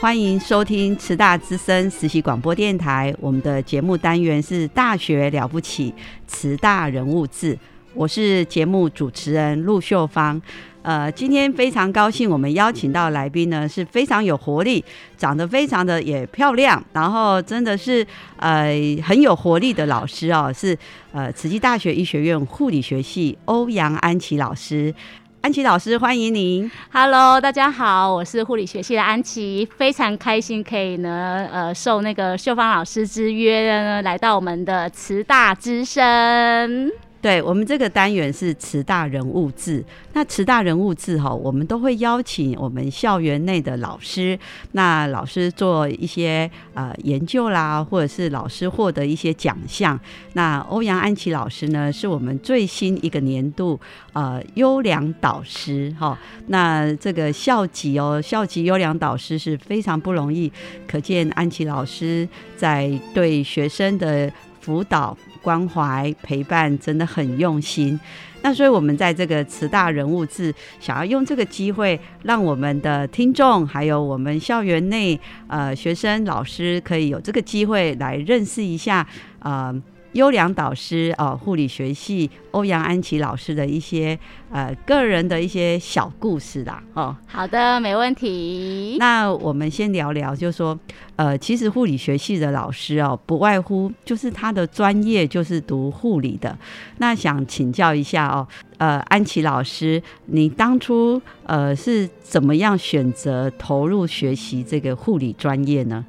欢迎收听慈大之声实习广播电台，我们的节目单元是《大学了不起》，慈大人物志。我是节目主持人陆秀芳。呃，今天非常高兴，我们邀请到来宾呢是非常有活力，长得非常的也漂亮，然后真的是呃很有活力的老师哦，是呃慈济大学医学院护理学系欧阳安琪老师。安琪老师，欢迎您。Hello，大家好，我是护理学系的安琪，非常开心可以呢，呃，受那个秀芳老师之约呢，来到我们的慈大之声。对我们这个单元是慈大人物志，那慈大人物志哈，我们都会邀请我们校园内的老师，那老师做一些呃研究啦，或者是老师获得一些奖项。那欧阳安琪老师呢，是我们最新一个年度呃优良导师哈。那这个校级哦，校级优良导师是非常不容易，可见安琪老师在对学生的辅导。关怀陪伴真的很用心，那所以我们在这个慈大人物志，想要用这个机会，让我们的听众还有我们校园内呃学生老师可以有这个机会来认识一下呃优良导师哦护理学系。欧阳安琪老师的一些呃个人的一些小故事啦，哦，好的，没问题。那我们先聊聊，就是说，呃，其实护理学系的老师哦，不外乎就是他的专业就是读护理的。那想请教一下哦，呃，安琪老师，你当初呃是怎么样选择投入学习这个护理专业呢？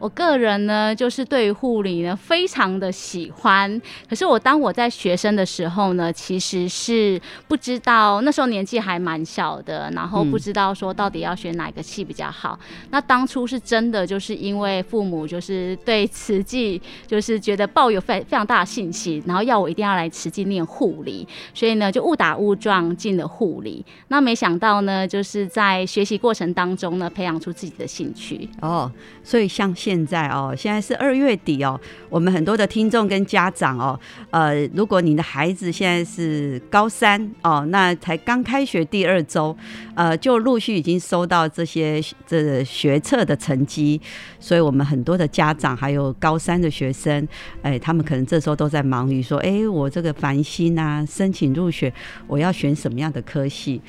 我个人呢，就是对于护理呢非常的喜欢。可是我当我在学生的时候呢，其实是不知道那时候年纪还蛮小的，然后不知道说到底要选哪个系比较好。那当初是真的就是因为父母就是对慈济就是觉得抱有非非常大的信心，然后要我一定要来慈济念护理，所以呢就误打误撞进了护理。那没想到呢，就是在学习过程当中呢，培养出自己的兴趣。哦，所以像现现在哦，现在是二月底哦，我们很多的听众跟家长哦，呃，如果你的孩子现在是高三哦，那才刚开学第二周，呃，就陆续已经收到这些这学测的成绩，所以我们很多的家长还有高三的学生，哎，他们可能这时候都在忙于说，哎，我这个繁星啊，申请入学，我要选什么样的科系？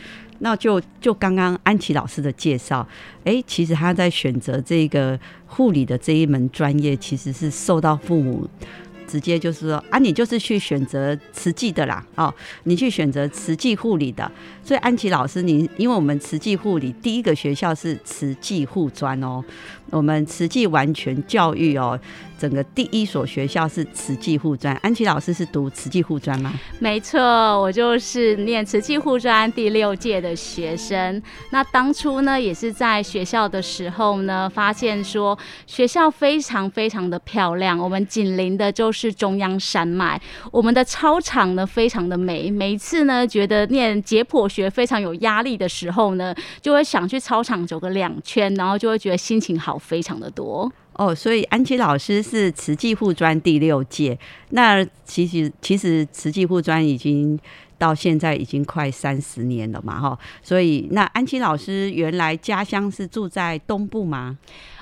那就就刚刚安琪老师的介绍，哎，其实他在选择这个护理的这一门专业，其实是受到父母直接就是说啊，你就是去选择慈济的啦，哦，你去选择慈济护理的。所以安琪老师，你因为我们慈济护理第一个学校是慈济护专哦，我们慈济完全教育哦。整个第一所学校是慈济护专，安琪老师是读慈济护专吗？没错，我就是念慈济护专第六届的学生。那当初呢，也是在学校的时候呢，发现说学校非常非常的漂亮，我们紧邻的就是中央山脉，我们的操场呢非常的美。每一次呢，觉得念解剖学非常有压力的时候呢，就会想去操场走个两圈，然后就会觉得心情好非常的多。哦，所以安琪老师是慈济护专第六届，那其实其实慈济护专已经到现在已经快三十年了嘛，哈，所以那安琪老师原来家乡是住在东部吗？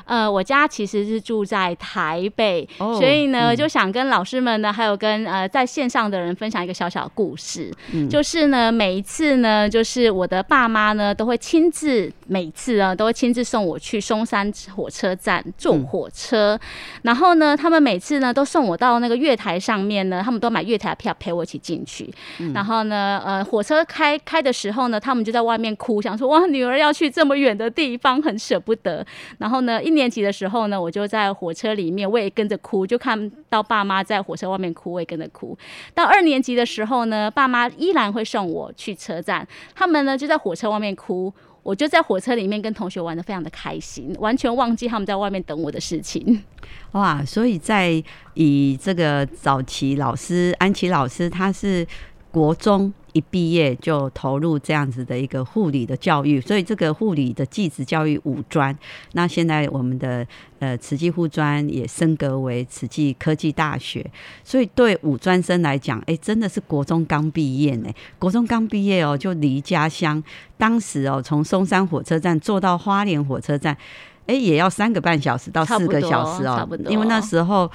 呃，我家其实是住在台北，所以呢，就想跟老师们呢，还有跟呃在线上的人分享一个小小故事，就是呢，每一次呢，就是我的爸妈呢，都会亲自每次啊，都会亲自送我去松山火车站坐火车，然后呢，他们每次呢，都送我到那个月台上面呢，他们都买月台票陪我一起进去，然后呢，呃，火车开开的时候呢，他们就在外面哭，想说哇，女儿要去这么远的地方，很舍不得，然后呢，一年年级的时候呢，我就在火车里面，我也跟着哭，就看到爸妈在火车外面哭，我也跟着哭。到二年级的时候呢，爸妈依然会送我去车站，他们呢就在火车外面哭，我就在火车里面跟同学玩的非常的开心，完全忘记他们在外面等我的事情。哇，所以在以这个早期老师安琪老师，他是国中。一毕业就投入这样子的一个护理的教育，所以这个护理的技职教育五专，那现在我们的呃慈济护专也升格为慈济科技大学，所以对五专生来讲，哎，真的是国中刚毕业呢，国中刚毕业哦，就离家乡，当时哦从松山火车站坐到花莲火车站，哎，也要三个半小时到四个小时哦，因为那时候。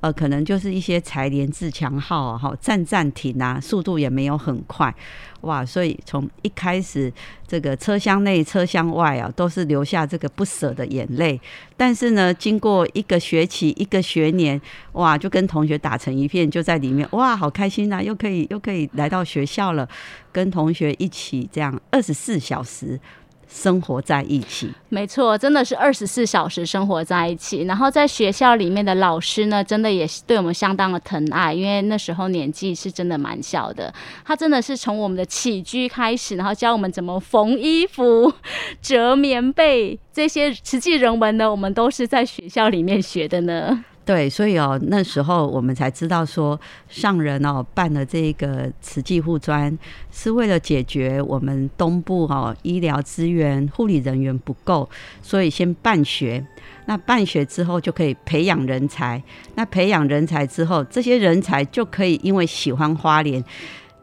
呃，可能就是一些财联自强号啊，哈，站暂停啊，速度也没有很快，哇，所以从一开始这个车厢内、车厢外啊，都是留下这个不舍的眼泪。但是呢，经过一个学期、一个学年，哇，就跟同学打成一片，就在里面，哇，好开心呐，又可以又可以来到学校了，跟同学一起这样二十四小时。生活在一起，没错，真的是二十四小时生活在一起。然后在学校里面的老师呢，真的也是对我们相当的疼爱，因为那时候年纪是真的蛮小的。他真的是从我们的起居开始，然后教我们怎么缝衣服、折棉被这些实际人文呢，我们都是在学校里面学的呢。对，所以哦，那时候我们才知道说，上人哦办了这个慈济护专，是为了解决我们东部哦医疗资源、护理人员不够，所以先办学。那办学之后就可以培养人才，那培养人才之后，这些人才就可以因为喜欢花莲，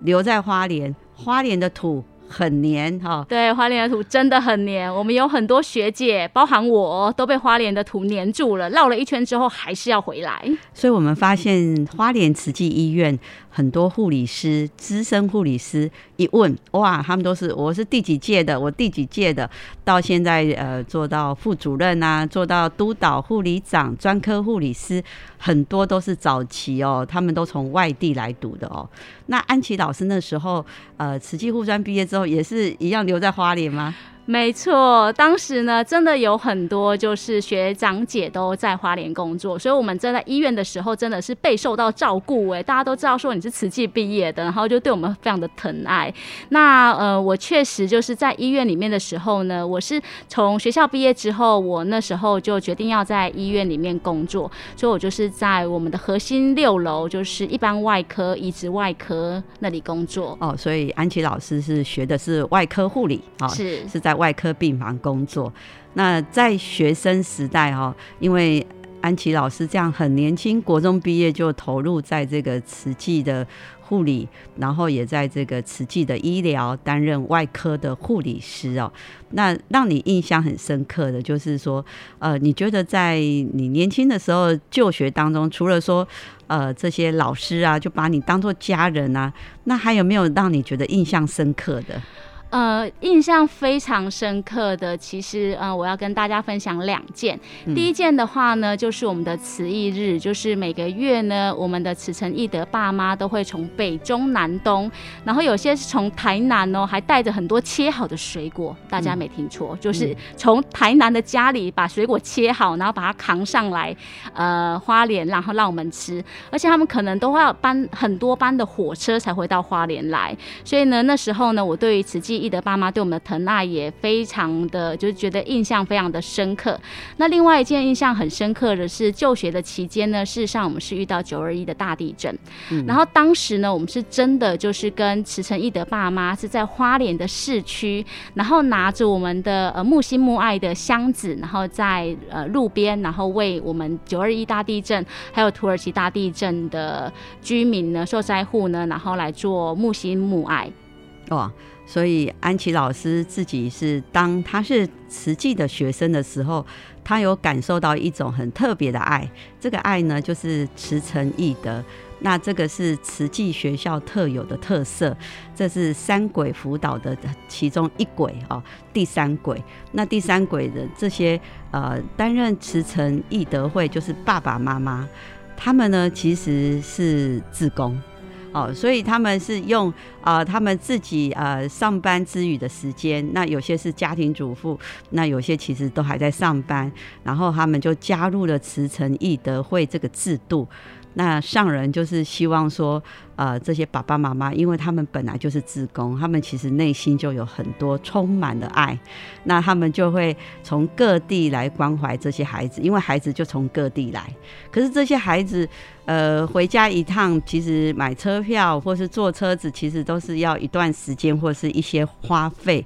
留在花莲，花莲的土。很黏哈，对，花莲的土真的很黏。我们有很多学姐，包含我，都被花莲的土黏住了。绕了一圈之后，还是要回来。所以我们发现花莲慈济医院。很多护理师、资深护理师一问，哇，他们都是我是第几届的，我第几届的，到现在呃做到副主任啊，做到督导、护理长、专科护理师，很多都是早期哦，他们都从外地来读的哦。那安琪老师那时候呃，慈济护专毕业之后，也是一样留在花莲吗？没错，当时呢，真的有很多就是学长姐都在花莲工作，所以我们在在医院的时候，真的是备受到照顾。哎，大家都知道说你是慈济毕业的，然后就对我们非常的疼爱。那呃，我确实就是在医院里面的时候呢，我是从学校毕业之后，我那时候就决定要在医院里面工作，所以我就是在我们的核心六楼，就是一般外科、移植外科那里工作。哦，所以安琪老师是学的是外科护理，啊，是是在。外科病房工作，那在学生时代哈，因为安琪老师这样很年轻，国中毕业就投入在这个慈济的护理，然后也在这个慈济的医疗担任外科的护理师哦。那让你印象很深刻的就是说，呃，你觉得在你年轻的时候就学当中，除了说呃这些老师啊，就把你当做家人啊，那还有没有让你觉得印象深刻的？呃，印象非常深刻的，其实呃，我要跟大家分享两件。第一件的话呢，就是我们的慈义日，就是每个月呢，我们的慈诚义德爸妈都会从北中南东，然后有些是从台南哦，还带着很多切好的水果，大家没听错，就是从台南的家里把水果切好，然后把它扛上来，呃，花莲，然后让我们吃。而且他们可能都会要搬很多班的火车才回到花莲来，所以呢，那时候呢，我对于慈济。记得爸妈对我们的疼爱也非常的，就是觉得印象非常的深刻。那另外一件印象很深刻的是，就学的期间呢，事实上我们是遇到九二一的大地震，然后当时呢，我们是真的就是跟池诚义的爸妈是在花莲的市区，然后拿着我们的呃木心木爱的箱子，然后在呃路边，然后为我们九二一大地震还有土耳其大地震的居民呢、受灾户呢，然后来做木心木爱。哇，所以安琪老师自己是当他是慈济的学生的时候，他有感受到一种很特别的爱。这个爱呢，就是慈诚义德。那这个是慈济学校特有的特色，这是三轨辅导的其中一轨哦，第三轨。那第三轨的这些呃，担任慈诚义德会就是爸爸妈妈，他们呢其实是自工。哦，所以他们是用啊，他们自己呃上班之余的时间，那有些是家庭主妇，那有些其实都还在上班，然后他们就加入了慈诚义德会这个制度。那上人就是希望说，呃，这些爸爸妈妈，因为他们本来就是自工，他们其实内心就有很多充满了爱，那他们就会从各地来关怀这些孩子，因为孩子就从各地来，可是这些孩子，呃，回家一趟，其实买车票或是坐车子，其实都是要一段时间或是一些花费。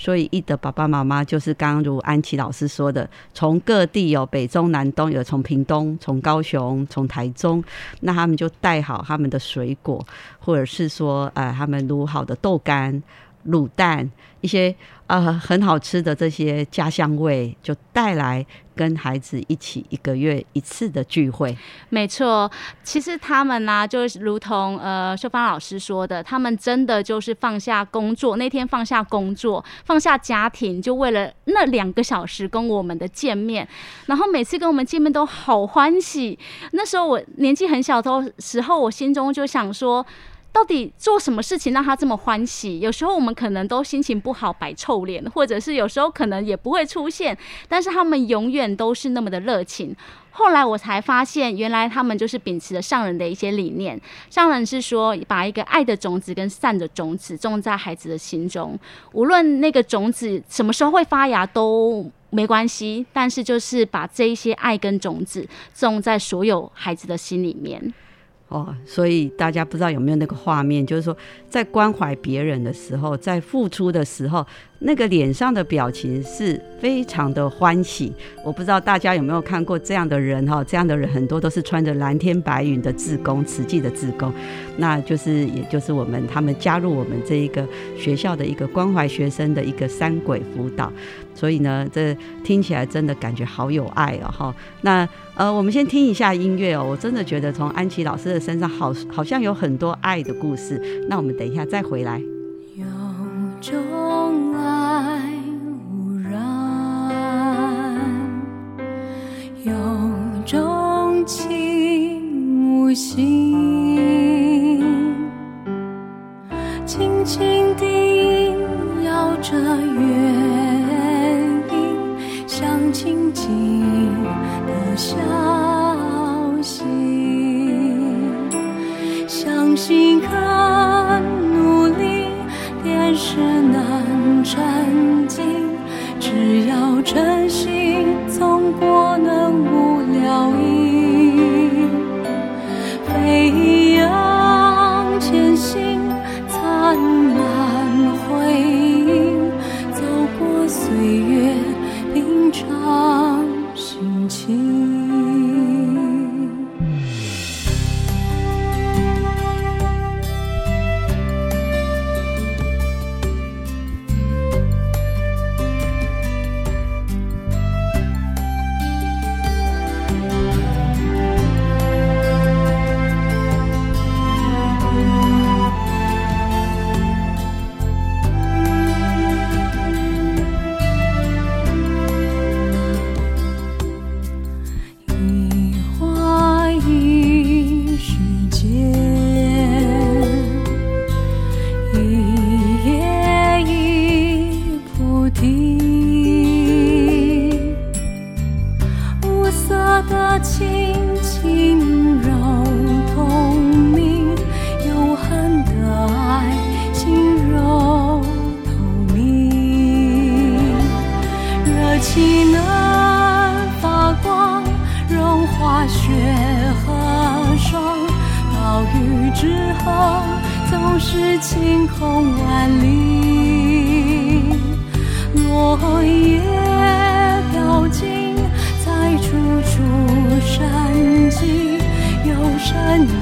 所以，一的爸爸妈妈就是刚刚如安琪老师说的，从各地有北中南东，有从屏东、从高雄、从台中，那他们就带好他们的水果，或者是说，呃，他们卤好的豆干、卤蛋一些。呃，很好吃的这些家乡味，就带来跟孩子一起一个月一次的聚会。没错，其实他们呢，就如同呃秀芳老师说的，他们真的就是放下工作，那天放下工作，放下家庭，就为了那两个小时跟我们的见面。然后每次跟我们见面都好欢喜。那时候我年纪很小的时候，我心中就想说。到底做什么事情让他这么欢喜？有时候我们可能都心情不好，摆臭脸，或者是有时候可能也不会出现，但是他们永远都是那么的热情。后来我才发现，原来他们就是秉持着上人的一些理念。上人是说，把一个爱的种子跟善的种子种在孩子的心中，无论那个种子什么时候会发芽都没关系，但是就是把这一些爱跟种子种在所有孩子的心里面。哦，所以大家不知道有没有那个画面，就是说在关怀别人的时候，在付出的时候。那个脸上的表情是非常的欢喜，我不知道大家有没有看过这样的人哈，这样的人很多都是穿着蓝天白云的志工，慈济的志工，那就是也就是我们他们加入我们这一个学校的一个关怀学生的一个三轨辅导，所以呢，这听起来真的感觉好有爱哦哈。那呃，我们先听一下音乐哦，我真的觉得从安琪老师的身上好好像有很多爱的故事，那我们等一下再回来。有种爱无染，有种情无心，轻轻地萦绕着月，静静的消息，相信肯。是难沉静，只要真心，总不能无聊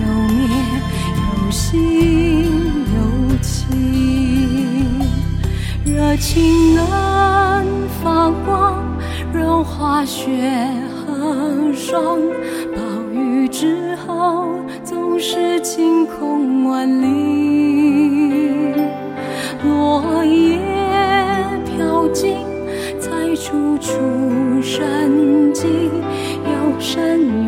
有灭，有心有情。热情能发光，融化雪和霜。暴雨之后，总是晴空万里。落叶飘尽，才处处生机。有生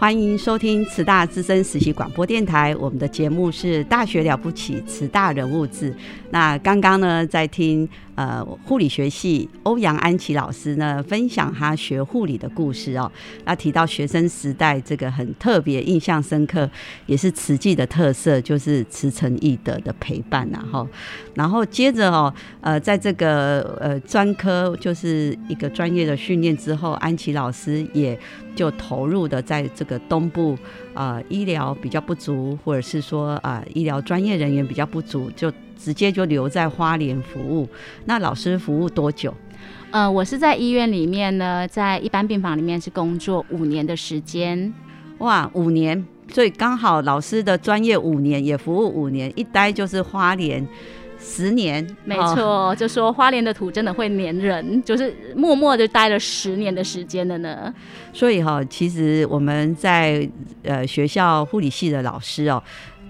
欢迎收听慈大资深实习广播电台，我们的节目是《大学了不起》，慈大人物志。那刚刚呢，在听呃护理学系欧阳安琪老师呢分享他学护理的故事哦。那提到学生时代这个很特别、印象深刻，也是慈济的特色，就是慈诚义德的陪伴然后，然后接着哦，呃，在这个呃专科就是一个专业的训练之后，安琪老师也。就投入的在这个东部啊，医疗比较不足，或者是说啊，医疗专业人员比较不足，就直接就留在花莲服务。那老师服务多久？呃，我是在医院里面呢，在一般病房里面是工作五年的时间。哇，五年，所以刚好老师的专业五年，也服务五年，一待就是花莲。十年，没错，就说花莲的土真的会黏人，就是默默的待了十年的时间了呢。所以哈，其实我们在呃学校护理系的老师哦，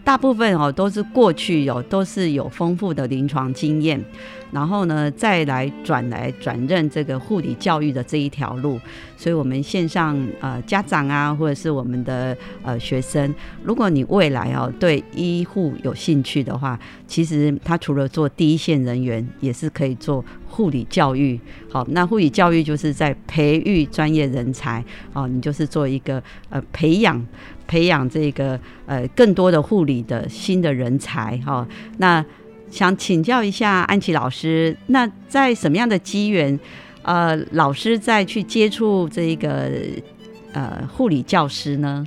大部分哦都是过去有都是有丰富的临床经验。然后呢，再来转来转任这个护理教育的这一条路，所以我们线上呃家长啊，或者是我们的呃学生，如果你未来哦对医护有兴趣的话，其实他除了做第一线人员，也是可以做护理教育。好，那护理教育就是在培育专业人才哦，你就是做一个呃培养培养这个呃更多的护理的新的人才哈，那。想请教一下安琪老师，那在什么样的机缘，呃，老师再去接触这个呃护理教师呢？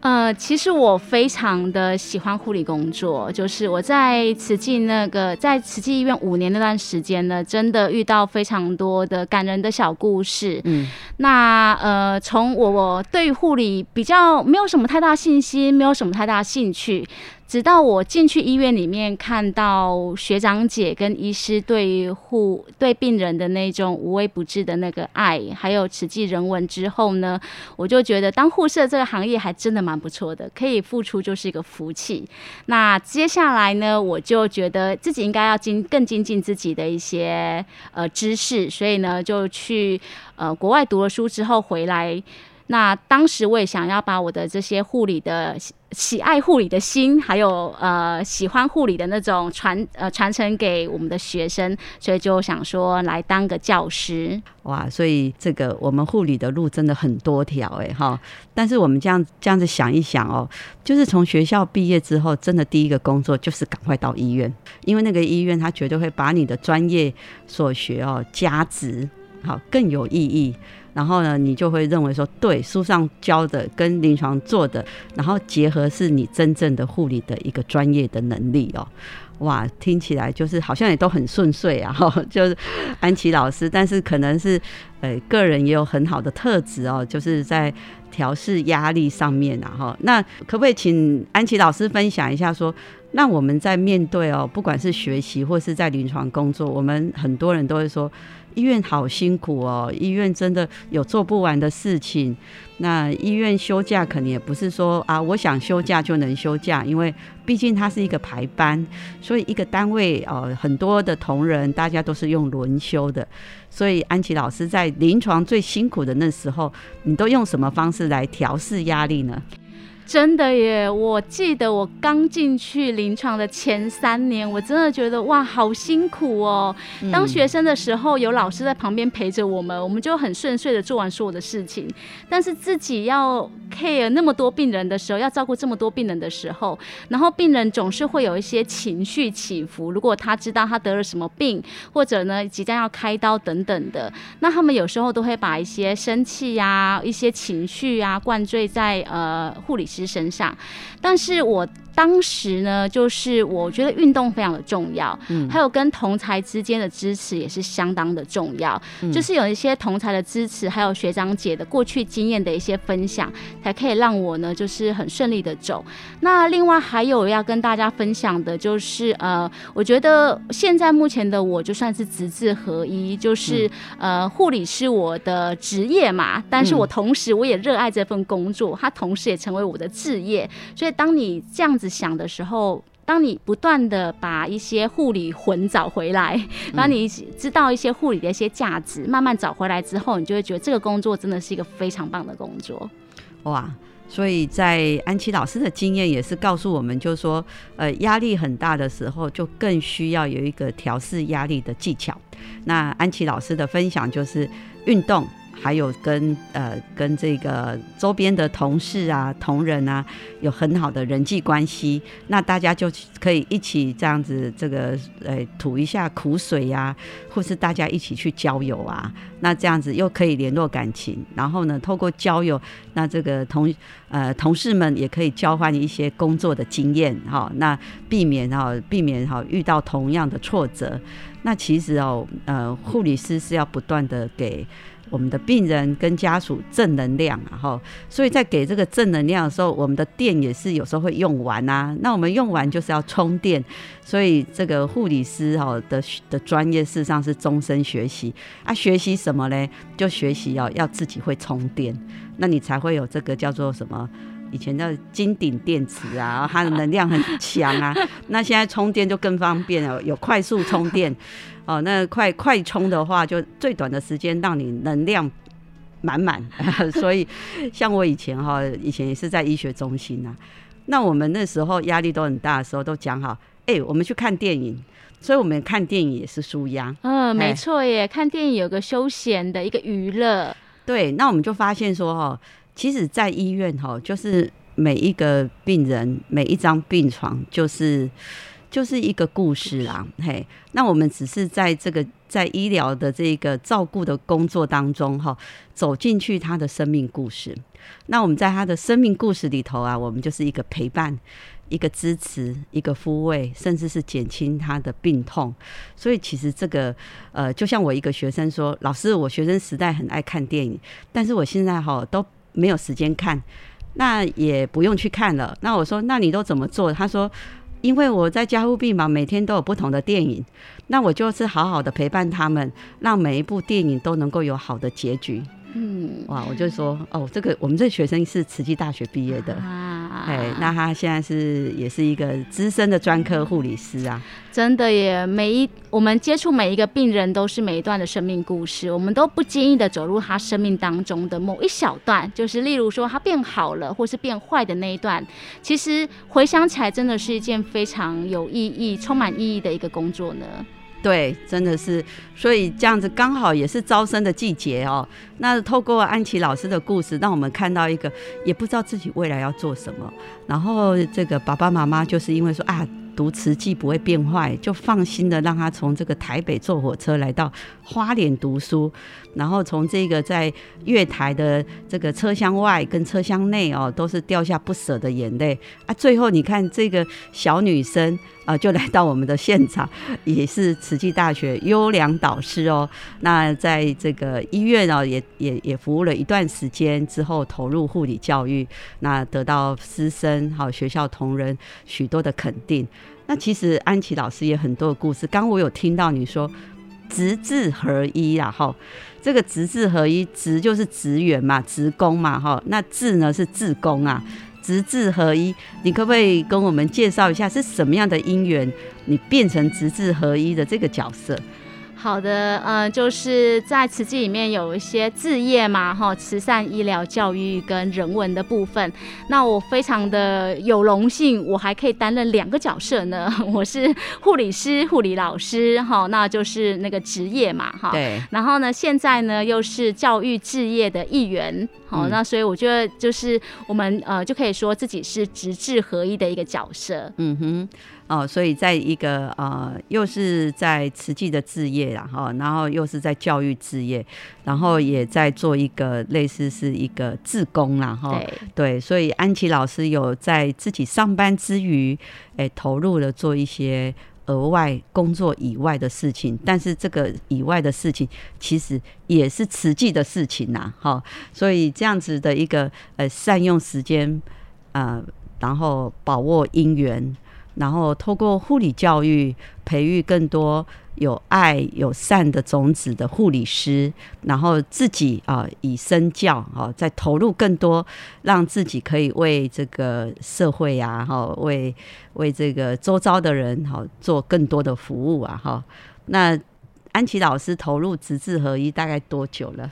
呃，其实我非常的喜欢护理工作，就是我在慈济那个在慈济医院五年那段时间呢，真的遇到非常多的感人的小故事。嗯，那呃，从我我对护理比较没有什么太大信心，没有什么太大兴趣。直到我进去医院里面，看到学长姐跟医师对护对病人的那种无微不至的那个爱，还有慈济人文之后呢，我就觉得当护士这个行业还真的蛮不错的，可以付出就是一个福气。那接下来呢，我就觉得自己应该要精更精进自己的一些呃知识，所以呢，就去呃国外读了书之后回来。那当时我也想要把我的这些护理的喜爱护理的心，还有呃喜欢护理的那种传呃传承给我们的学生，所以就想说来当个教师。哇，所以这个我们护理的路真的很多条哎哈。但是我们这样这样子想一想哦，就是从学校毕业之后，真的第一个工作就是赶快到医院，因为那个医院他绝对会把你的专业所学哦加值，好更有意义。然后呢，你就会认为说，对，书上教的跟临床做的，然后结合是你真正的护理的一个专业的能力哦。哇，听起来就是好像也都很顺遂啊，哈 就是安琪老师，但是可能是呃个人也有很好的特质哦，就是在调试压力上面啊哈。那可不可以请安琪老师分享一下说，那我们在面对哦，不管是学习或是在临床工作，我们很多人都会说。医院好辛苦哦，医院真的有做不完的事情。那医院休假肯定也不是说啊，我想休假就能休假，因为毕竟它是一个排班，所以一个单位哦，很多的同仁大家都是用轮休的。所以安琪老师在临床最辛苦的那时候，你都用什么方式来调试压力呢？真的耶！我记得我刚进去临床的前三年，我真的觉得哇，好辛苦哦。当学生的时候，有老师在旁边陪着我们，我们就很顺遂的做完所有的事情。但是自己要 care 那么多病人的时候，要照顾这么多病人的时候，然后病人总是会有一些情绪起伏。如果他知道他得了什么病，或者呢即将要开刀等等的，那他们有时候都会把一些生气呀、一些情绪啊灌醉在呃护理师。身上，但是我。当时呢，就是我觉得运动非常的重要，嗯，还有跟同才之间的支持也是相当的重要，就是有一些同才的支持，还有学长姐的过去经验的一些分享，才可以让我呢，就是很顺利的走。那另外还有要跟大家分享的，就是呃，我觉得现在目前的我就算是职字合一，就是呃，护理是我的职业嘛，但是我同时我也热爱这份工作，它同时也成为我的志业，所以当你这样子。想的时候，当你不断的把一些护理魂找回来，当你知道一些护理的一些价值，慢慢找回来之后，你就会觉得这个工作真的是一个非常棒的工作。哇！所以在安琪老师的经验也是告诉我们，就是说，呃，压力很大的时候，就更需要有一个调试压力的技巧。那安琪老师的分享就是运动。还有跟呃跟这个周边的同事啊同仁啊有很好的人际关系，那大家就可以一起这样子这个呃吐一下苦水呀，或是大家一起去郊游啊，那这样子又可以联络感情，然后呢透过交友，那这个同呃同事们也可以交换一些工作的经验哈，那避免哈避免哈遇到同样的挫折，那其实哦呃护理师是要不断的给。我们的病人跟家属正能量啊，哈，所以在给这个正能量的时候，我们的电也是有时候会用完啊。那我们用完就是要充电，所以这个护理师哈的的专业事实上是终身学习啊。学习什么呢？就学习要要自己会充电，那你才会有这个叫做什么？以前叫金顶电池啊，它的能量很强啊。那现在充电就更方便了，有快速充电。哦，那快快充的话，就最短的时间让你能量满满。所以，像我以前哈，以前也是在医学中心呐。那我们那时候压力都很大的时候，都讲好，哎，我们去看电影。所以，我们看电影也是舒压。嗯，没错耶，看电影有个休闲的一个娱乐。对，那我们就发现说哈，其实，在医院哈，就是每一个病人每一张病床就是。就是一个故事啦，嘿，那我们只是在这个在医疗的这个照顾的工作当中，哈，走进去他的生命故事。那我们在他的生命故事里头啊，我们就是一个陪伴，一个支持，一个抚慰，甚至是减轻他的病痛。所以其实这个，呃，就像我一个学生说，老师，我学生时代很爱看电影，但是我现在哈都没有时间看，那也不用去看了。那我说，那你都怎么做？他说。因为我在加护病房，每天都有不同的电影，那我就是好好的陪伴他们，让每一部电影都能够有好的结局。嗯，哇，我就说，哦，这个我们这学生是慈济大学毕业的，哎，那他现在是也是一个资深的专科护理师啊。真的耶，每一我们接触每一个病人都是每一段的生命故事，我们都不经意的走入他生命当中的某一小段，就是例如说他变好了，或是变坏的那一段，其实回想起来，真的是一件非常有意义、充满意义的一个工作呢。对，真的是，所以这样子刚好也是招生的季节哦。那透过安琪老师的故事，让我们看到一个也不知道自己未来要做什么，然后这个爸爸妈妈就是因为说啊。读瓷器不会变坏，就放心的让他从这个台北坐火车来到花莲读书，然后从这个在月台的这个车厢外跟车厢内哦，都是掉下不舍的眼泪啊。最后你看这个小女生啊，就来到我们的现场，也是慈济大学优良导师哦。那在这个医院哦，也也也服务了一段时间之后，投入护理教育，那得到师生好学校同仁许多的肯定。那其实安琪老师也很多的故事。刚我有听到你说，职字合一啦，哈。这个职字合一，职就是职员嘛，职工嘛，哈。那字呢是字工啊，职字合一，你可不可以跟我们介绍一下是什么样的因缘，你变成职字合一的这个角色？好的，嗯，就是在慈济里面有一些置业嘛，哈，慈善、医疗、教育跟人文的部分。那我非常的有荣幸，我还可以担任两个角色呢。我是护理师、护理老师，哈，那就是那个职业嘛，哈。对。然后呢，现在呢又是教育置业的一员，好，那所以我觉得就是我们呃就可以说自己是职智合一的一个角色。嗯哼。哦，所以在一个呃，又是在慈济的置业然后然后又是在教育置业，然后也在做一个类似是一个自工啦，哈，对，所以安琪老师有在自己上班之余，哎，投入了做一些额外工作以外的事情，但是这个以外的事情其实也是慈济的事情呐，哈，所以这样子的一个呃善用时间，呃，然后把握因缘。然后透过护理教育，培育更多有爱有善的种子的护理师，然后自己啊以身教啊，再投入更多，让自己可以为这个社会呀，哈，为为这个周遭的人哈做更多的服务啊，哈。那安琪老师投入直至合一大概多久了？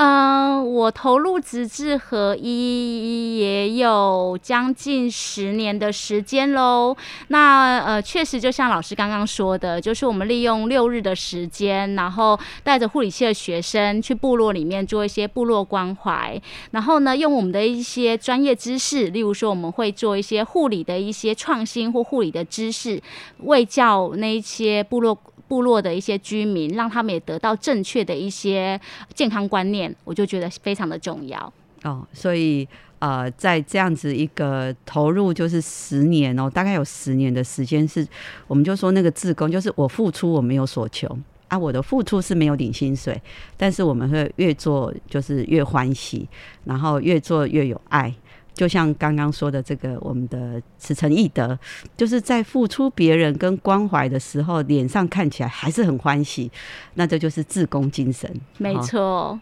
嗯，我投入直至合一也有将近十年的时间喽。那呃，确实就像老师刚刚说的，就是我们利用六日的时间，然后带着护理系的学生去部落里面做一些部落关怀，然后呢，用我们的一些专业知识，例如说我们会做一些护理的一些创新或护理的知识，为教那一些部落。部落的一些居民，让他们也得到正确的一些健康观念，我就觉得非常的重要哦。所以呃，在这样子一个投入，就是十年哦，大概有十年的时间，是我们就说那个自工，就是我付出我没有所求啊，我的付出是没有领薪水，但是我们会越做就是越欢喜，然后越做越有爱。就像刚刚说的这个，我们的慈诚义德，就是在付出别人跟关怀的时候，脸上看起来还是很欢喜，那这就是自宫精神。没错。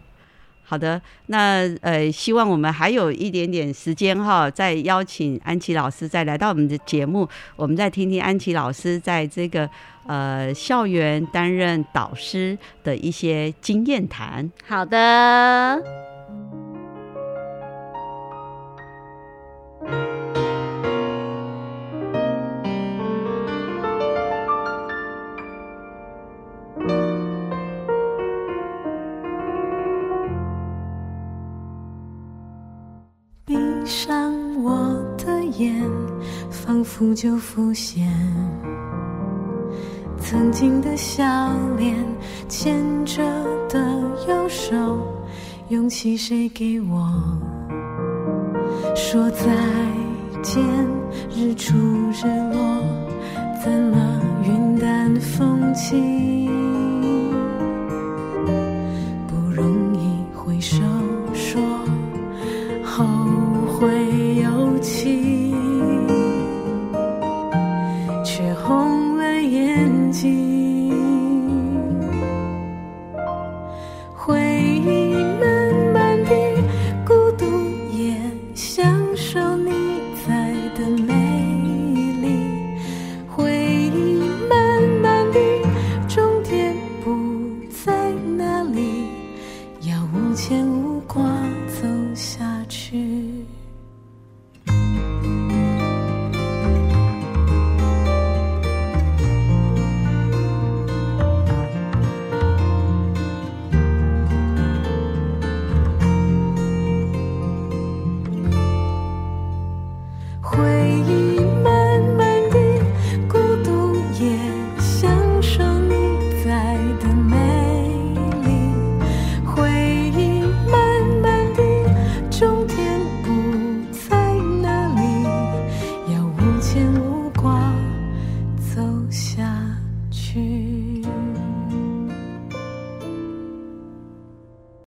好的，那呃，希望我们还有一点点时间哈，再邀请安琪老师再来到我们的节目，我们再听听安琪老师在这个呃校园担任导师的一些经验谈。好的。仿佛就浮现，曾经的笑脸，牵着的右手，勇气谁给我？说再见，日出日落，怎么云淡风轻？